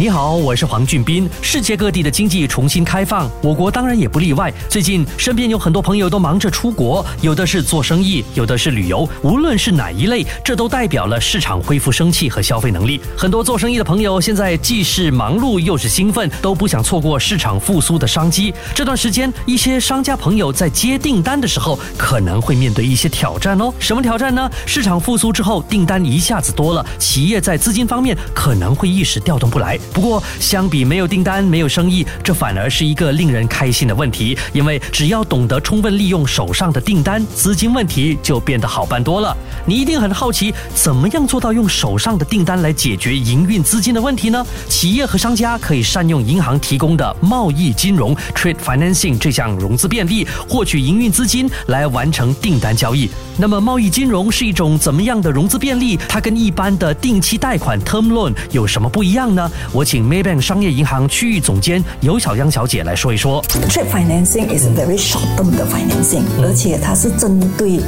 你好，我是黄俊斌。世界各地的经济重新开放，我国当然也不例外。最近身边有很多朋友都忙着出国，有的是做生意，有的是旅游。无论是哪一类，这都代表了市场恢复生气和消费能力。很多做生意的朋友现在既是忙碌又是兴奋，都不想错过市场复苏的商机。这段时间，一些商家朋友在接订单的时候，可能会面对一些挑战哦。什么挑战呢？市场复苏之后，订单一下子多了，企业在资金方面可能会一时调动不来。不过，相比没有订单、没有生意，这反而是一个令人开心的问题。因为只要懂得充分利用手上的订单，资金问题就变得好办多了。你一定很好奇，怎么样做到用手上的订单来解决营运资金的问题呢？企业和商家可以善用银行提供的贸易金融 （Trade Financing） 这项融资便利，获取营运资金来完成订单交易。那么，贸易金融是一种怎么样的融资便利？它跟一般的定期贷款 （Term Loan） 有什么不一样呢？请 Maybank 商业银行区域总监尤小央小姐来说一说。Trip financing is very short term 的 financing，而且它是针对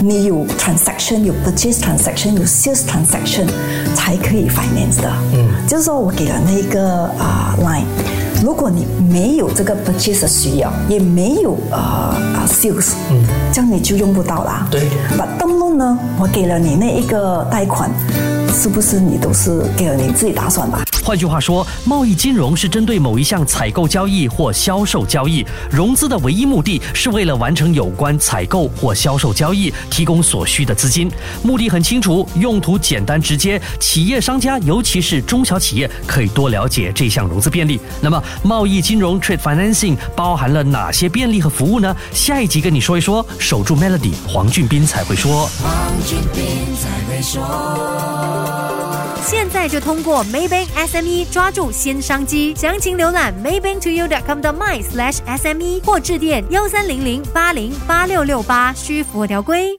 你有 transaction、有 purchase transaction、有 sales transaction 才可以 finance 的。嗯，就是说我给了那个啊 line，如果你没有这个 purchase 的需要，也没有呃啊 sales，嗯，这样你就用不到啦。对。把 term loan 呢，我给了你那一个贷款，是不是你都是给了你自己打算吧？换句话说，贸易金融是针对某一项采购交易或销售交易，融资的唯一目的是为了完成有关采购或销售交易，提供所需的资金。目的很清楚，用途简单直接，企业商家尤其是中小企业可以多了解这项融资便利。那么，贸易金融 （Trade Financing） 包含了哪些便利和服务呢？下一集跟你说一说。守住 Melody，黄俊斌才会说。黄俊斌才会说。现在就通过 Maybank SME 抓住新商机，详情浏览 maybanktoyou.com 的 my slash SME 或致电幺三零零八零八六六八，需符合条规。